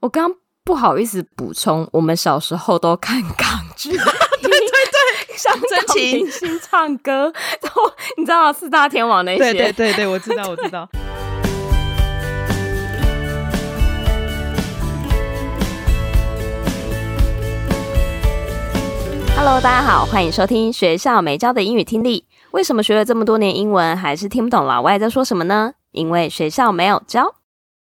我刚不好意思补充，我们小时候都看港剧，对 对对，香港明星唱歌，然后你知道四大天王那些，对对对对，我知道我知道。Hello，大家好，欢迎收听学校没教的英语听力。为什么学了这么多年英文，还是听不懂老外在说什么呢？因为学校没有教。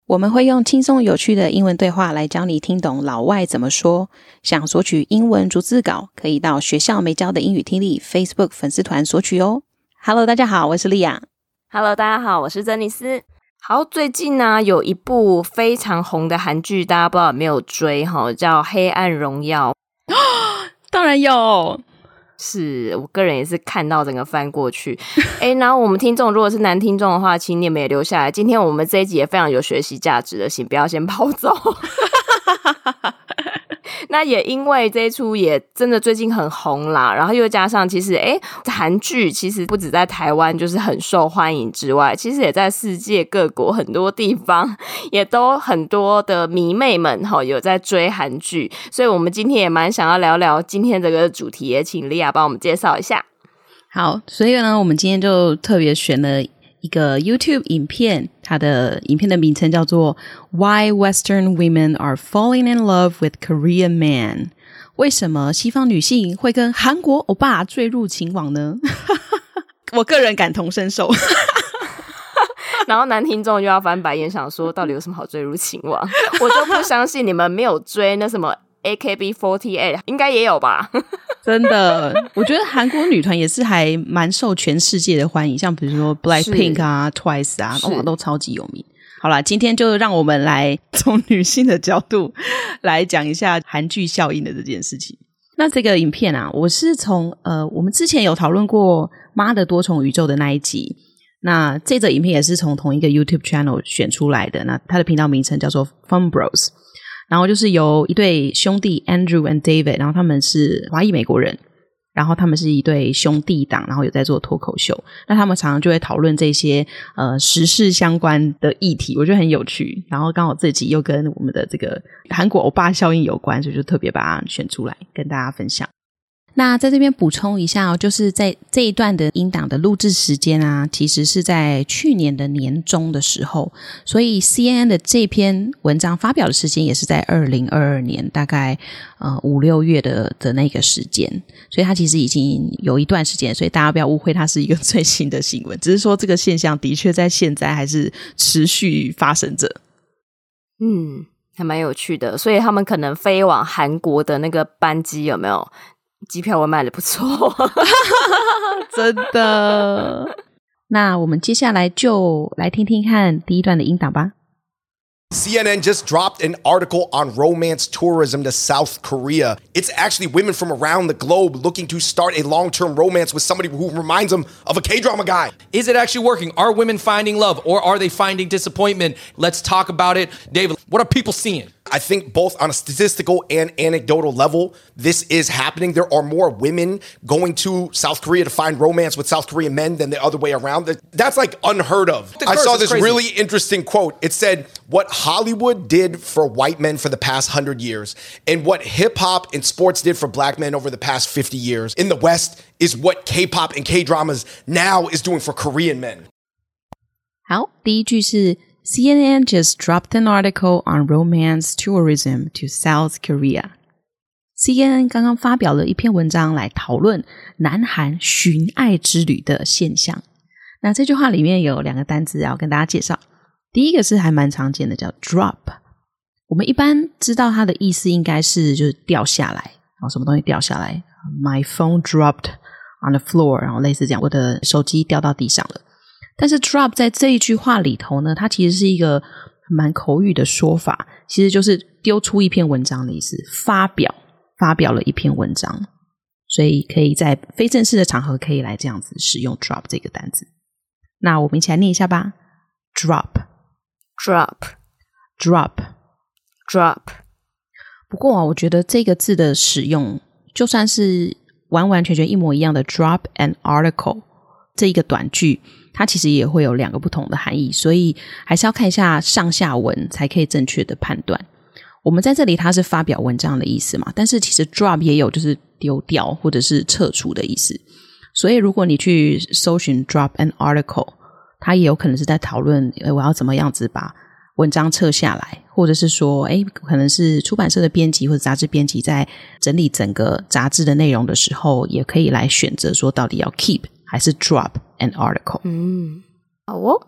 我们会用轻松有趣的英文对话来教你听懂老外怎么说。想索取英文逐字稿，可以到学校没教的英语听力 Facebook 粉丝团索取哦。Hello，大家好，我是莉亚。Hello，大家好，我是珍妮斯。好，最近呢、啊、有一部非常红的韩剧，大家不知道有没有追哈，叫《黑暗荣耀》。当然有。是我个人也是看到整个翻过去，诶，然后我们听众如果是男听众的话，请你们也留下来。今天我们这一集也非常有学习价值的，请不要先跑走。那也因为这一出也真的最近很红啦，然后又加上其实哎，韩剧其实不止在台湾就是很受欢迎之外，其实也在世界各国很多地方也都很多的迷妹们哈有在追韩剧，所以我们今天也蛮想要聊聊今天这个主题，也请莉亚帮我们介绍一下。好，所以呢，我们今天就特别选了。一个 YouTube 影片，它的影片的名称叫做 Why Western Women Are Falling in Love with Korean Men。为什么西方女性会跟韩国欧巴坠入情网呢？我个人感同身受。然后男听众就要翻白眼，想说到底有什么好坠入情网？我就不相信你们没有追那什么 AKB48，应该也有吧。真的，我觉得韩国女团也是还蛮受全世界的欢迎，像比如说 Blackpink 啊、Twice 啊，哇，都超级有名。好啦，今天就让我们来从女性的角度来讲一下韩剧效应的这件事情。那这个影片啊，我是从呃，我们之前有讨论过《妈的多重宇宙》的那一集，那这则影片也是从同一个 YouTube channel 选出来的。那它的频道名称叫做 Fun Bros。然后就是由一对兄弟 Andrew and David，然后他们是华裔美国人，然后他们是一对兄弟档，然后有在做脱口秀。那他们常常就会讨论这些呃时事相关的议题，我觉得很有趣。然后刚好自己又跟我们的这个韩国欧巴效应有关，所以就特别把它选出来跟大家分享。那在这边补充一下哦，就是在这一段的音档的录制时间啊，其实是在去年的年中的时候，所以 CNN 的这篇文章发表的时间也是在二零二二年，大概呃五六月的的那个时间，所以它其实已经有一段时间，所以大家不要误会它是一个最新的新闻，只是说这个现象的确在现在还是持续发生着。嗯，还蛮有趣的，所以他们可能飞往韩国的那个班机有没有？机票我卖的不错，真的。那我们接下来就来听听看第一段的音档吧。CNN just dropped an article on romance tourism to South Korea. It's actually women from around the globe looking to start a long-term romance with somebody who reminds them of a K-drama guy. Is it actually working? Are women finding love or are they finding disappointment? Let's talk about it. David, what are people seeing? I think both on a statistical and anecdotal level, this is happening. There are more women going to South Korea to find romance with South Korean men than the other way around. That's like unheard of. I saw this crazy. really interesting quote. It said, What Hollywood did for white men for the past hundred years and what hip hop and sports did for black men over the past 50 years in the West is what K pop and K dramas now is doing for Korean men. 好，第一句是 CNN just dropped an article on romance tourism to South Korea. CNN 刚刚发表了一篇文章来讨论南韩寻爱之旅的现象。那这句话里面有两个单字要跟大家介绍。第一个是还蛮常见的，叫 drop。我们一般知道它的意思应该是就是掉下来，然后什么东西掉下来？My phone dropped on the floor，然后类似这样，我的手机掉到地上了。但是 drop 在这一句话里头呢，它其实是一个蛮口语的说法，其实就是丢出一篇文章的意思，发表发表了一篇文章，所以可以在非正式的场合可以来这样子使用 drop 这个单字。那我们一起来念一下吧，drop，drop，drop，drop。不过啊，我觉得这个字的使用，就算是完完全全一模一样的 drop an article 这一个短句。它其实也会有两个不同的含义，所以还是要看一下上下文才可以正确的判断。我们在这里它是发表文章的意思嘛，但是其实 drop 也有就是丢掉或者是撤除的意思。所以如果你去搜寻 drop an article，它也有可能是在讨论，诶，我要怎么样子把文章撤下来，或者是说，诶，可能是出版社的编辑或者杂志编辑在整理整个杂志的内容的时候，也可以来选择说到底要 keep 还是 drop an article。嗯，好哦。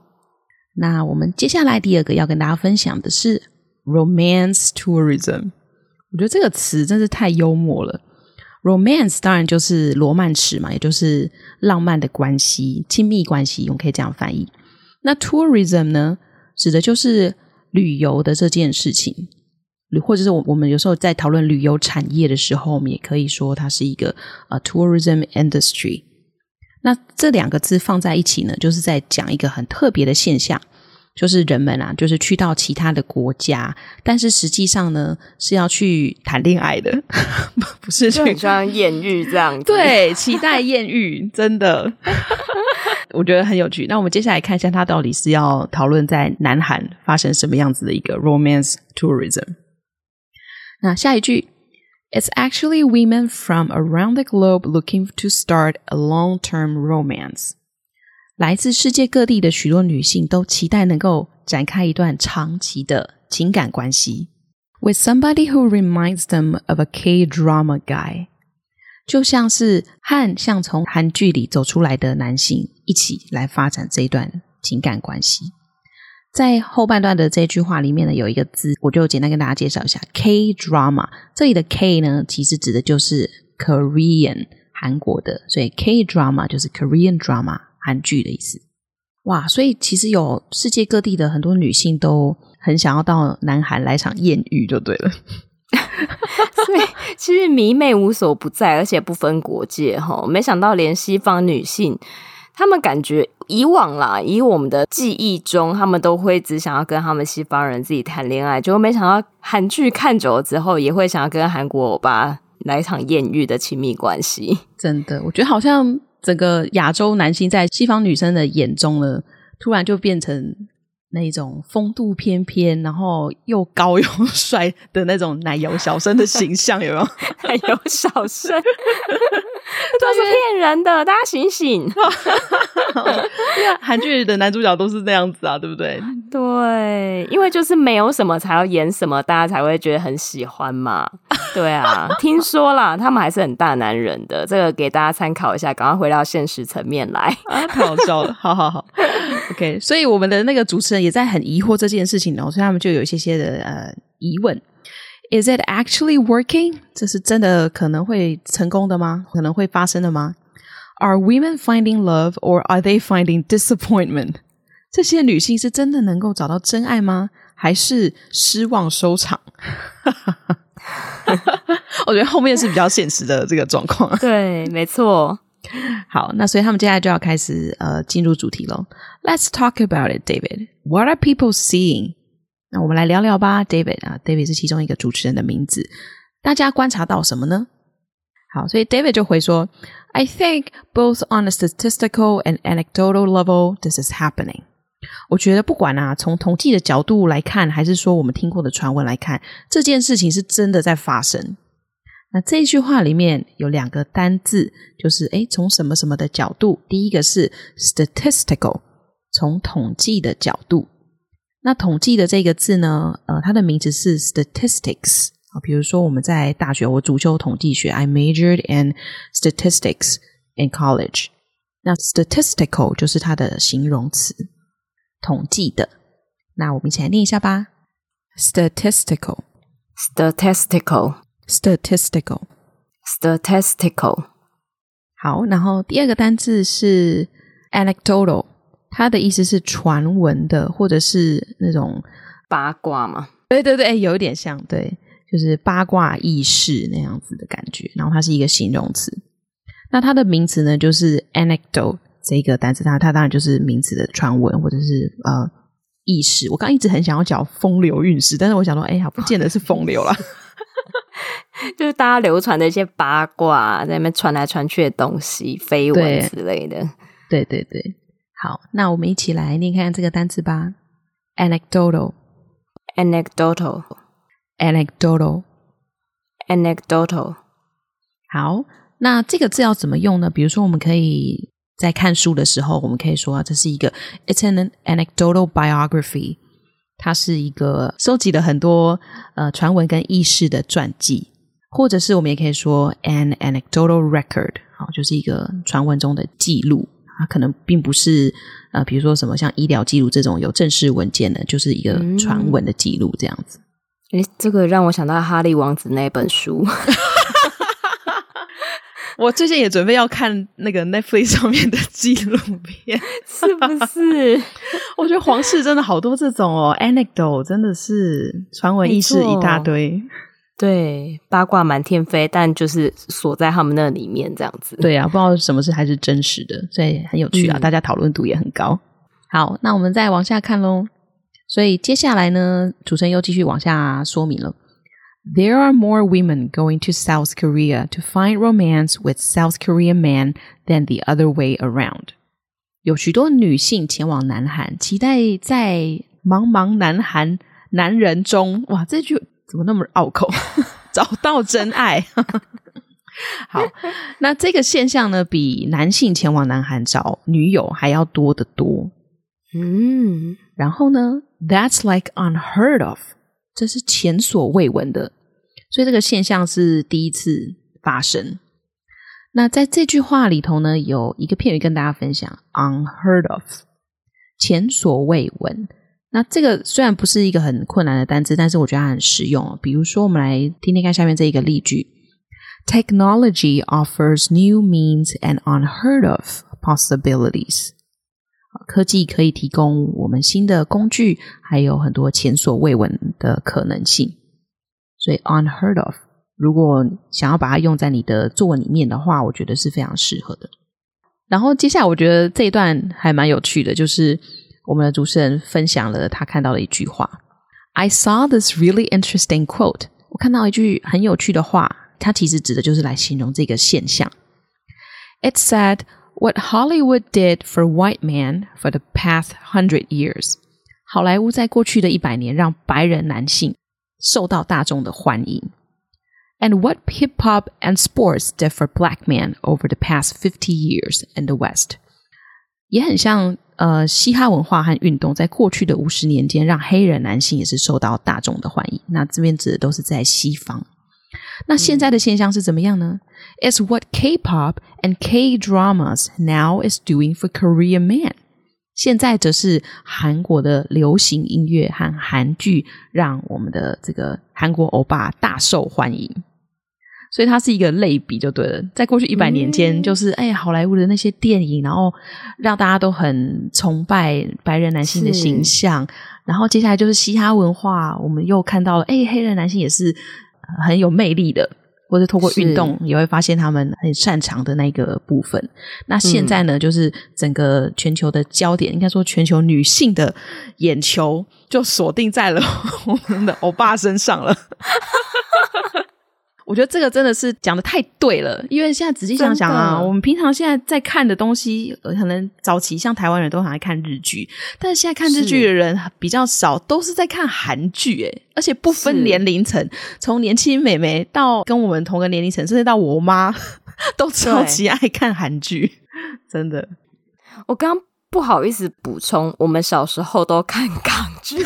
那我们接下来第二个要跟大家分享的是 romance tourism。我觉得这个词真是太幽默了。romance 当然就是罗曼史嘛，也就是浪漫的关系、亲密关系，我们可以这样翻译。那 tourism 呢，指的就是旅游的这件事情，或者是我我们有时候在讨论旅游产业的时候，我们也可以说它是一个呃 tourism industry。那这两个字放在一起呢，就是在讲一个很特别的现象，就是人们啊，就是去到其他的国家，但是实际上呢是要去谈恋爱的，不是去很像艳遇这样子。对，期待艳遇，真的，我觉得很有趣。那我们接下来看一下，他到底是要讨论在南韩发生什么样子的一个 romance tourism。那下一句。It's actually women from around the globe looking to start a long-term romance. 来自世界各地的许多女性都期待能够展开一段长期的情感关系，with somebody who reminds them of a K-drama guy，就像是和像从韩剧里走出来的男性一起来发展这一段情感关系。 在后半段的这句话里面呢，有一个字，我就简单跟大家介绍一下：K-drama。这里的 K 呢，其实指的就是 Korean 韩国的，所以 K-drama 就是 Korean drama 韩剧的意思。哇，所以其实有世界各地的很多女性都很想要到南韩来场艳遇，就对了。所以其实迷妹无所不在，而且不分国界哈。没想到连西方女性。他们感觉以往啦，以我们的记忆中，他们都会只想要跟他们西方人自己谈恋爱，结果没想到韩剧看久了之后，也会想要跟韩国欧巴来一场艳遇的亲密关系。真的，我觉得好像整个亚洲男性在西方女生的眼中呢，突然就变成那种风度翩翩，然后又高又 帅的那种奶油小生的形象，有没有？奶油小生。都是骗人的，大家醒醒！因为韩剧的男主角都是那样子啊，对不对？对，因为就是没有什么才要演什么，大家才会觉得很喜欢嘛。对啊，听说啦，他们还是很大男人的，这个给大家参考一下。赶快回到现实层面来啊，太好笑了！好好好，OK。所以我们的那个主持人也在很疑惑这件事情哦，所以他们就有一些些的呃疑问。Is it actually working？这是真的可能会成功的吗？可能会发生的吗？Are women finding love or are they finding disappointment？这些女性是真的能够找到真爱吗？还是失望收场？我觉得后面是比较现实的这个状况。对，没错。好，那所以他们接下来就要开始呃进入主题了。Let's talk about it, David. What are people seeing? 那我们来聊聊吧，David 啊，David 是其中一个主持人的名字。大家观察到什么呢？好，所以 David 就回说：“I think both on a statistical and anecdotal level, this is happening。”我觉得不管啊，从统计的角度来看，还是说我们听过的传闻来看，这件事情是真的在发生。那这一句话里面有两个单字，就是诶，从什么什么的角度？第一个是 statistical，从统计的角度。那统计的这个字呢，呃，它的名字是 statistics 啊。比如说我们在大学，我主修统计学，I majored in statistics in college。那 statistical 就是它的形容词，统计的。那我们一起来念一下吧：statistical，statistical，statistical，statistical。好，然后第二个单字是 anecdotal。它的意思是传闻的，或者是那种八卦嘛？对对对，有一点像，对，就是八卦軼事那样子的感觉。然后它是一个形容词。那它的名词呢，就是 anecdote 这个单词，它它当然就是名词的传闻或者是呃軼事。我刚一直很想要讲风流韵事，但是我想说，哎呀，不见得是风流啦，就是大家流传的一些八卦，在那边传来传去的东西、绯闻之类的。对对对。好，那我们一起来念看这个单词吧。Anecdotal，anecdotal，anecdotal，anecdotal。好，那这个字要怎么用呢？比如说，我们可以在看书的时候，我们可以说啊这是一个 It's an anecdotal biography，它是一个收集了很多呃传闻跟轶事的传记，或者是我们也可以说 an anecdotal record，好，就是一个传闻中的记录，它可能并不是呃，比如说什么像医疗记录这种有正式文件的，就是一个传闻的记录这样子。诶、嗯，这个让我想到哈利王子那本书。我最近也准备要看那个 Netflix 上面的纪录片，是不是？我觉得皇室真的好多这种哦，anecdote 真的是传闻軼事一大堆，对，八卦满天飞，但就是锁在他们那里面这样子。对啊，不知道什么是还是真实的，所以很有趣啊，嗯、大家讨论度也很高。好，那我们再往下看喽。所以接下来呢，主持人又继续往下说明了。There are more women going to South Korea to find romance with South Korean men than the other way around. 有许多女性前往南韩，期待在茫茫南韩男人中，哇，这句怎么那么拗口？找到真爱。好，那这个现象呢，比男性前往南韩找女友还要多得多。嗯，然后呢，That's like unheard of. 这是前所未闻的，所以这个现象是第一次发生。那在这句话里头呢，有一个片语跟大家分享：unheard of，前所未闻。那这个虽然不是一个很困难的单词，但是我觉得它很实用。比如说，我们来听听看下面这一个例句：Technology offers new means and unheard of possibilities。科技可以提供我们新的工具，还有很多前所未闻的可能性。所以 unheard of，如果想要把它用在你的作文里面的话，我觉得是非常适合的。然后接下来，我觉得这一段还蛮有趣的，就是我们的主持人分享了他看到的一句话：“I saw this really interesting quote。”我看到一句很有趣的话，它其实指的就是来形容这个现象。It said。What Hollywood did for white men for the past hundred years，好莱坞在过去的一百年让白人男性受到大众的欢迎。And what hip hop and sports did for black men over the past fifty years in the West，也很像 呃嘻哈文化和运动在过去的五十年间让黑人男性也是受到大众的欢迎。那这边指的都是在西方。那现在的现象是怎么样呢？嗯 Is what K-pop and K-dramas now is doing for Korean men。现在则是韩国的流行音乐和韩剧让我们的这个韩国欧巴大受欢迎，所以它是一个类比就对了。在过去一百年间，就是哎，好莱坞的那些电影，然后让大家都很崇拜白人男性的形象，然后接下来就是嘻哈文化，我们又看到了哎，黑人男性也是很有魅力的。或者通过运动也会发现他们很擅长的那个部分。那现在呢，就是整个全球的焦点，应该说全球女性的眼球就锁定在了我们的欧巴身上了。我觉得这个真的是讲的太对了，因为现在仔细想想啊，我们平常现在在看的东西，可能早期像台湾人都很爱看日剧，但是现在看日剧的人比较少，都是在看韩剧，诶，而且不分年龄层，从年轻美眉到跟我们同个年龄层，甚至到我妈，都超级爱看韩剧，真的。我刚不好意思补充，我们小时候都看港剧。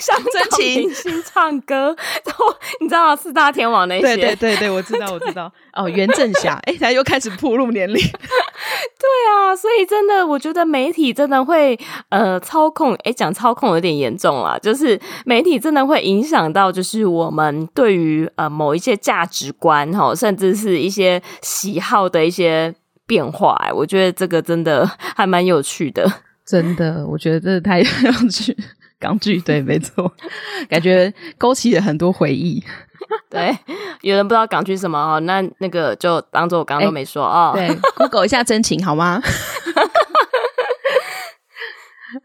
像真情明星唱歌，然后你知道四大天王那些？对对对对，我知道我知道。哦，袁振霞，哎，他又开始铺露年龄。对啊，所以真的，我觉得媒体真的会呃操控，哎，讲操控有点严重了，就是媒体真的会影响到，就是我们对于呃某一些价值观哈，甚至是一些喜好的一些变化。哎，我觉得这个真的还蛮有趣的。真的，我觉得这太有趣。港剧 对，没错，感觉勾起了很多回忆。对，有人不知道港剧什么哦，那那个就当做我刚刚都没说哦。对，Google 一下真情好吗？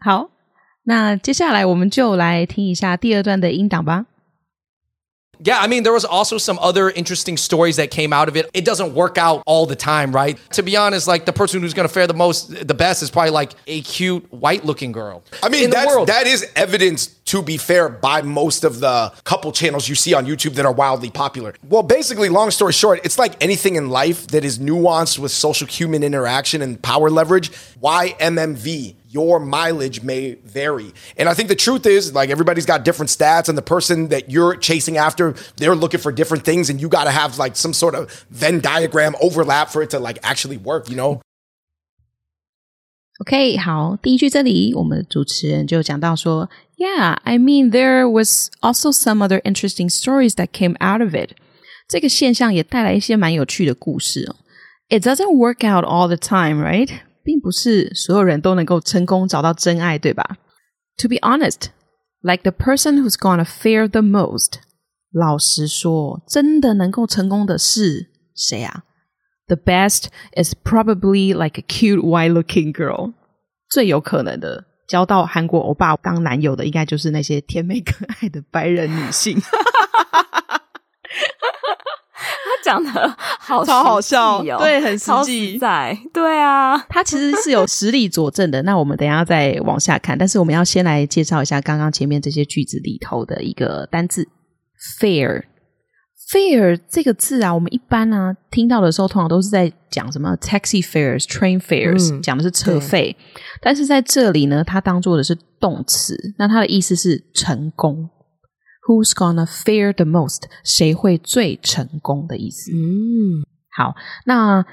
好，那接下来我们就来听一下第二段的音档吧。Yeah, I mean, there was also some other interesting stories that came out of it. It doesn't work out all the time, right? To be honest, like the person who's going to fare the most, the best is probably like a cute white looking girl. I mean, that's, that is evidence, to be fair, by most of the couple channels you see on YouTube that are wildly popular. Well, basically, long story short, it's like anything in life that is nuanced with social human interaction and power leverage. YMMV, your mileage may vary. And I think the truth is, like, everybody's got different stats, and the person that you're chasing after, they're looking for different things, and you got to have like some sort of Venn diagram overlap for it to like actually work, you know? OK，好，第一句这里我们的主持人就讲到说，Yeah, I mean there was also some other interesting stories that came out of it。这个现象也带来一些蛮有趣的故事哦。It doesn't work out all the time, right？ 并不是所有人都能够成功找到真爱，对吧？To be honest, like the person who's gonna fare the most，老实说，真的能够成功的是谁啊？The best is probably like a cute white-looking girl。最有可能的交到韩国欧巴当男友的，应该就是那些甜美可爱的白人女性。他讲的好超好笑哦，对很实际在，对啊，它其实是有实力佐证的。那我们等一下再往下看，但是我们要先来介绍一下刚刚前面这些句子里头的一个单字 fare 这个字啊，我们一般呢、啊、听到的时候，通常都是在讲什么 taxi fares、train fares，、嗯、讲的是车费。但是在这里呢，它当做的是动词，那它的意思是成功。Who's gonna fare the most？谁会最成功的意思？嗯，好，那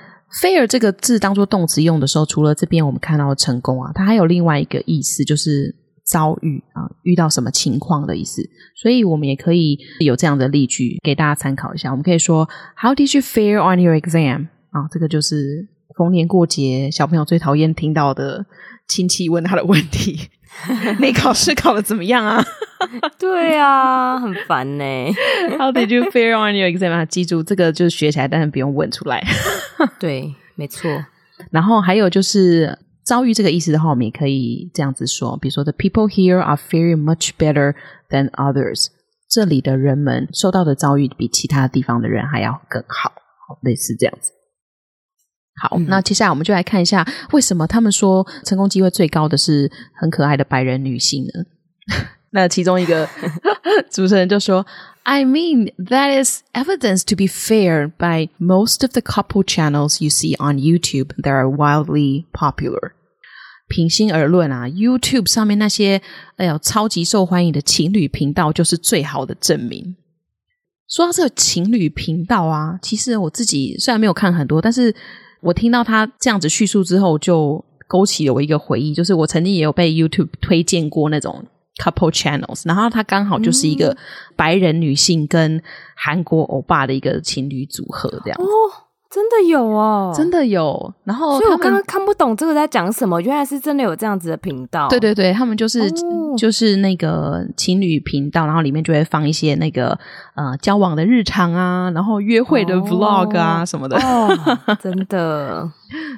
fare 这个字当做动词用的时候，除了这边我们看到的成功啊，它还有另外一个意思，就是。遭遇啊，遇到什么情况的意思，所以我们也可以有这样的例句给大家参考一下。我们可以说，How did you fare on your exam？啊，这个就是逢年过节小朋友最讨厌听到的亲戚问他的问题。你考试考得怎么样啊？对啊，很烦呢。How did you fare on your exam？啊，记住这个就是学起来，但是不用问出来。对，没错。然后还有就是。遭遇这个意思的话，我们也可以这样子说，比如说，The people here are very much better than others。这里的人们受到的遭遇比其他地方的人还要更好，类似这样子。好，嗯、那接下来我们就来看一下，为什么他们说成功机会最高的是很可爱的白人女性呢？那其中一个 主持人就说。I mean, that is evidence to be fair by most of the couple channels you see on YouTube that are wildly popular. 平心而论啊，YouTube 上面那些哎呦超级受欢迎的情侣频道就是最好的证明。说到这个情侣频道啊，其实我自己虽然没有看很多，但是我听到他这样子叙述之后，就勾起了我一个回忆，就是我曾经也有被 YouTube 推荐过那种。Couple channels，然后他刚好就是一个白人女性跟韩国欧巴的一个情侣组合，这样。哦，真的有哦，真的有。然后，所以我刚刚看不懂这个在讲什么，原来是真的有这样子的频道。对对对，他们就是、哦、就是那个情侣频道，然后里面就会放一些那个呃交往的日常啊，然后约会的 vlog 啊、哦、什么的。哦，真的，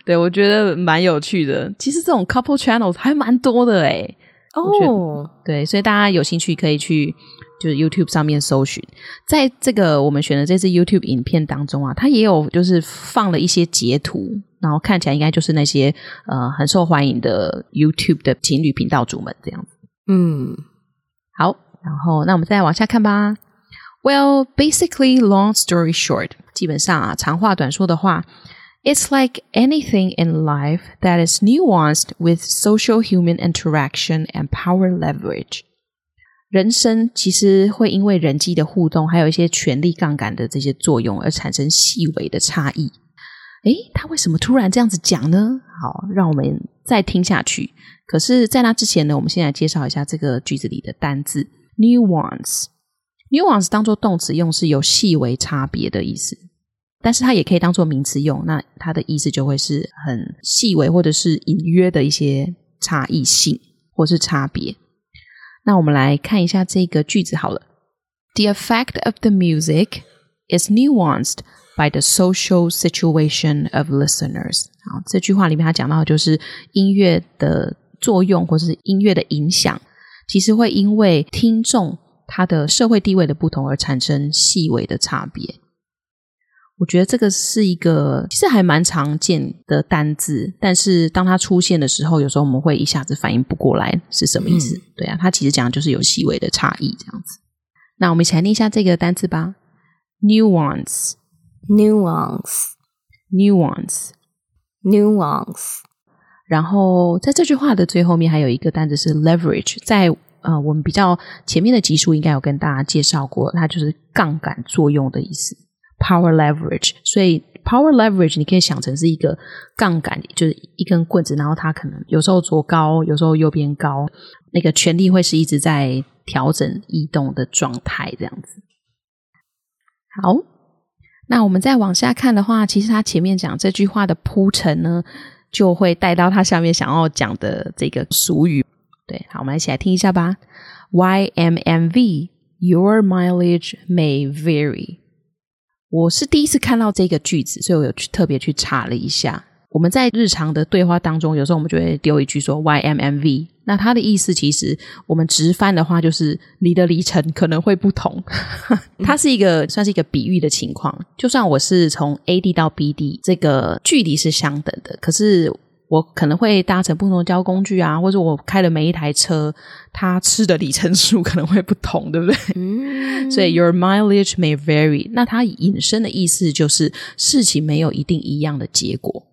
对我觉得蛮有趣的。其实这种 couple channels 还蛮多的诶哦，oh. 对，所以大家有兴趣可以去就是 YouTube 上面搜寻，在这个我们选的这支 YouTube 影片当中啊，它也有就是放了一些截图，然后看起来应该就是那些呃很受欢迎的 YouTube 的情侣频道主们这样子。嗯，好，然后那我们再往下看吧。Well, basically, long story short，基本上啊，长话短说的话。It's like anything in life that is nuanced with social human interaction and power leverage。人生其实会因为人际的互动，还有一些权力杠杆的这些作用而产生细微的差异。诶，他为什么突然这样子讲呢？好，让我们再听下去。可是，在那之前呢，我们先来介绍一下这个句子里的单字 nuance。nuance 当做动词用，是有细微差别的意思。但是它也可以当做名词用，那它的意思就会是很细微或者是隐约的一些差异性或是差别。那我们来看一下这个句子好了。The effect of the music is nuanced by the social situation of listeners。好，这句话里面他讲到的就是音乐的作用或是音乐的影响，其实会因为听众它的社会地位的不同而产生细微的差别。我觉得这个是一个其实还蛮常见的单字，但是当它出现的时候，有时候我们会一下子反应不过来是什么意思。嗯、对啊，它其实讲的就是有细微的差异这样子。那我们一起来念一下这个单字吧：nuance，nuance，nuance，nuance。然后在这句话的最后面还有一个单字是 leverage，在呃我们比较前面的集数应该有跟大家介绍过，它就是杠杆作用的意思。Power leverage，所以 power leverage 你可以想成是一个杠杆，就是一根棍子，然后它可能有时候左高，有时候右边高，那个权力会是一直在调整移动的状态，这样子。好，那我们再往下看的话，其实他前面讲这句话的铺陈呢，就会带到他下面想要讲的这个俗语。对，好，我们一起来听一下吧。YMMV，Your mileage may vary。我是第一次看到这个句子，所以我有去特别去查了一下。我们在日常的对话当中，有时候我们就会丢一句说 “YMMV”，那它的意思其实我们直翻的话就是你的里程可能会不同。它是一个算是一个比喻的情况，就算我是从 A 地到 B 地，这个距离是相等的，可是。我可能会搭乘不同的交通工具啊，或者我开的每一台车，它吃的里程数可能会不同，对不对？嗯。所以 your mileage may vary，那它引申的意思就是事情没有一定一样的结果。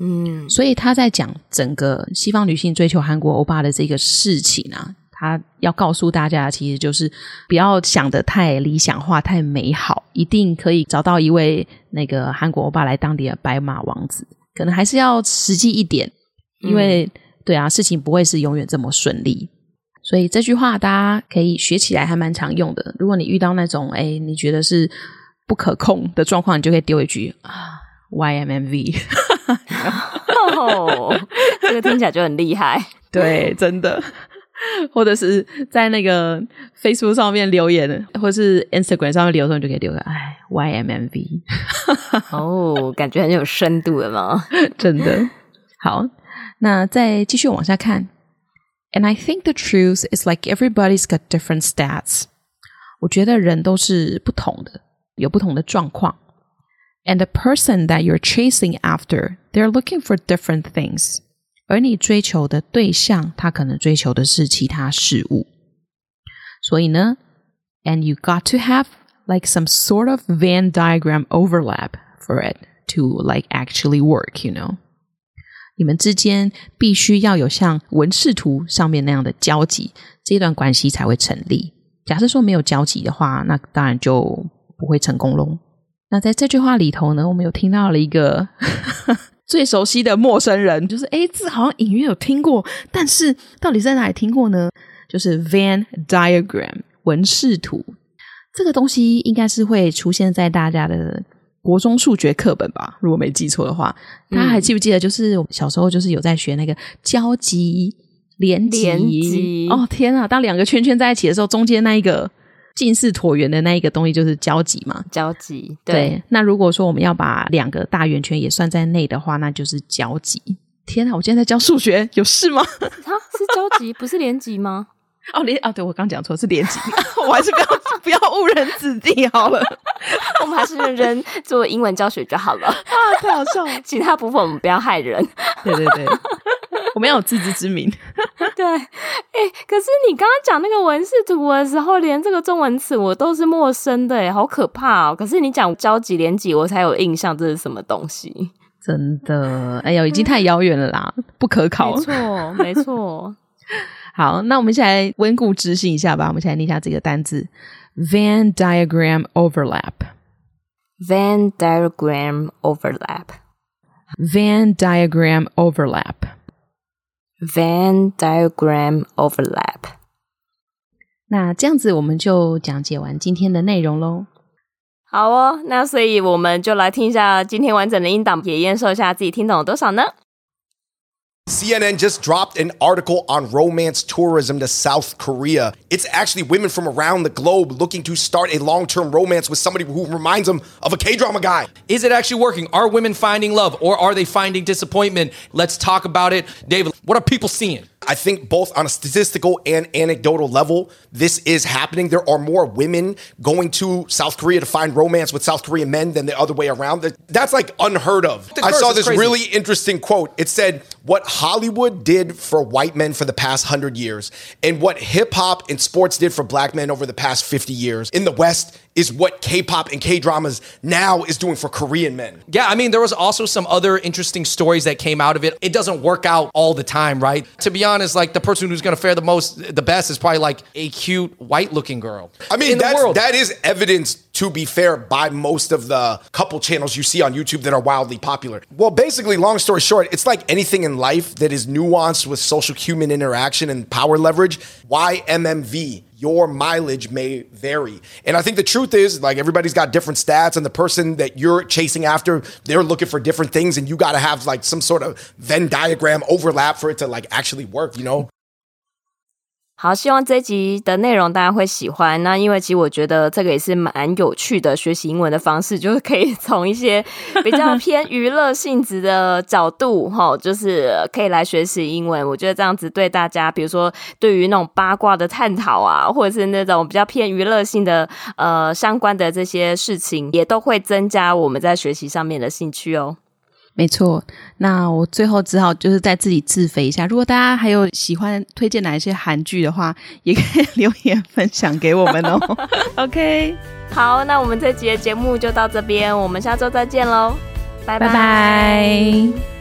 嗯。所以他在讲整个西方女性追求韩国欧巴的这个事情啊，他要告诉大家，其实就是不要想得太理想化、太美好，一定可以找到一位那个韩国欧巴来当你的白马王子。可能还是要实际一点，因为、嗯、对啊，事情不会是永远这么顺利。所以这句话大家可以学起来，还蛮常用的。如果你遇到那种哎，你觉得是不可控的状况，你就可以丢一句啊，YMMV。哦，这个听起来就很厉害。对，真的。或者是在那个 Facebook 上面留言，或者是 Instagram 上面留的时候，你就可以留个哎，YMMV。哦，感觉很有深度的嘛，真的。好，那再继续往下看。And I think the truth is like everybody's got different stats。我觉得人都是不同的，有不同的状况。And the person that you're chasing after, they're looking for different things。 而你追求的对象，他可能追求的是其他事物，所以呢，and you got to have like some sort of Venn diagram overlap for it to like actually work, you know？你们之间必须要有像文视图上面那样的交集，这段关系才会成立。假设说没有交集的话，那当然就不会成功喽。那在这句话里头呢，我们有听到了一个。最熟悉的陌生人，就是诶，字好像隐约有听过，但是到底在哪里听过呢？就是 Venn diagram 文视图这个东西，应该是会出现在大家的国中数学课本吧？如果没记错的话，大家还记不记得？就是小时候就是有在学那个交集、连集。连集哦，天啊！当两个圈圈在一起的时候，中间那一个。近似椭圆的那一个东西就是交集嘛？交集对，对。那如果说我们要把两个大圆圈也算在内的话，那就是交集。天啊，我今天在教数学，有事吗？啊，是交集，不是连集吗？哦，连啊，对我刚讲错，是连集。我还是不要不要误人子弟好了。我们还是认真做英文教学就好了。啊，太好笑了。其他部分我们不要害人。对对对。我们要有自知之明。对，哎、欸，可是你刚刚讲那个文视图的时候，连这个中文词我都是陌生的，哎，好可怕哦！可是你讲交集连几，我才有印象，这是什么东西？真的，哎呦，已经太遥远了啦，不可考。没错，没错。好，那我们现在温故知新一下吧。我们现在念一下这个单字：Venn diagram overlap。Venn diagram overlap。Venn diagram overlap。Venn diagram overlap。那这样子我们就讲解完今天的内容喽。好哦，那所以我们就来听一下今天完整的音档，也验收一下自己听懂了多少呢？CNN just dropped an article on romance tourism to South Korea. It's actually women from around the globe looking to start a long term romance with somebody who reminds them of a K drama guy. Is it actually working? Are women finding love or are they finding disappointment? Let's talk about it. David, what are people seeing? I think both on a statistical and anecdotal level, this is happening. There are more women going to South Korea to find romance with South Korean men than the other way around. That's like unheard of. I saw this crazy. really interesting quote. It said, What Hollywood did for white men for the past hundred years and what hip hop and sports did for black men over the past 50 years in the West is what K-pop and K-dramas now is doing for Korean men. Yeah, I mean, there was also some other interesting stories that came out of it. It doesn't work out all the time, right? To be honest, like the person who's going to fare the most, the best is probably like a cute white-looking girl. I mean, that's, that is evidence, to be fair, by most of the couple channels you see on YouTube that are wildly popular. Well, basically, long story short, it's like anything in life that is nuanced with social human interaction and power leverage. YMMV your mileage may vary. And I think the truth is, like, everybody's got different stats, and the person that you're chasing after, they're looking for different things, and you got to have like some sort of Venn diagram overlap for it to like actually work, you know? 好，希望这一集的内容大家会喜欢。那因为其实我觉得这个也是蛮有趣的学习英文的方式，就是可以从一些比较 偏娱乐性质的角度，哈，就是可以来学习英文。我觉得这样子对大家，比如说对于那种八卦的探讨啊，或者是那种比较偏娱乐性的呃相关的这些事情，也都会增加我们在学习上面的兴趣哦。没错，那我最后只好就是再自己自肥一下。如果大家还有喜欢推荐哪一些韩剧的话，也可以 留言分享给我们哦。OK，好，那我们这集的节目就到这边，我们下周再见喽，拜拜。拜拜。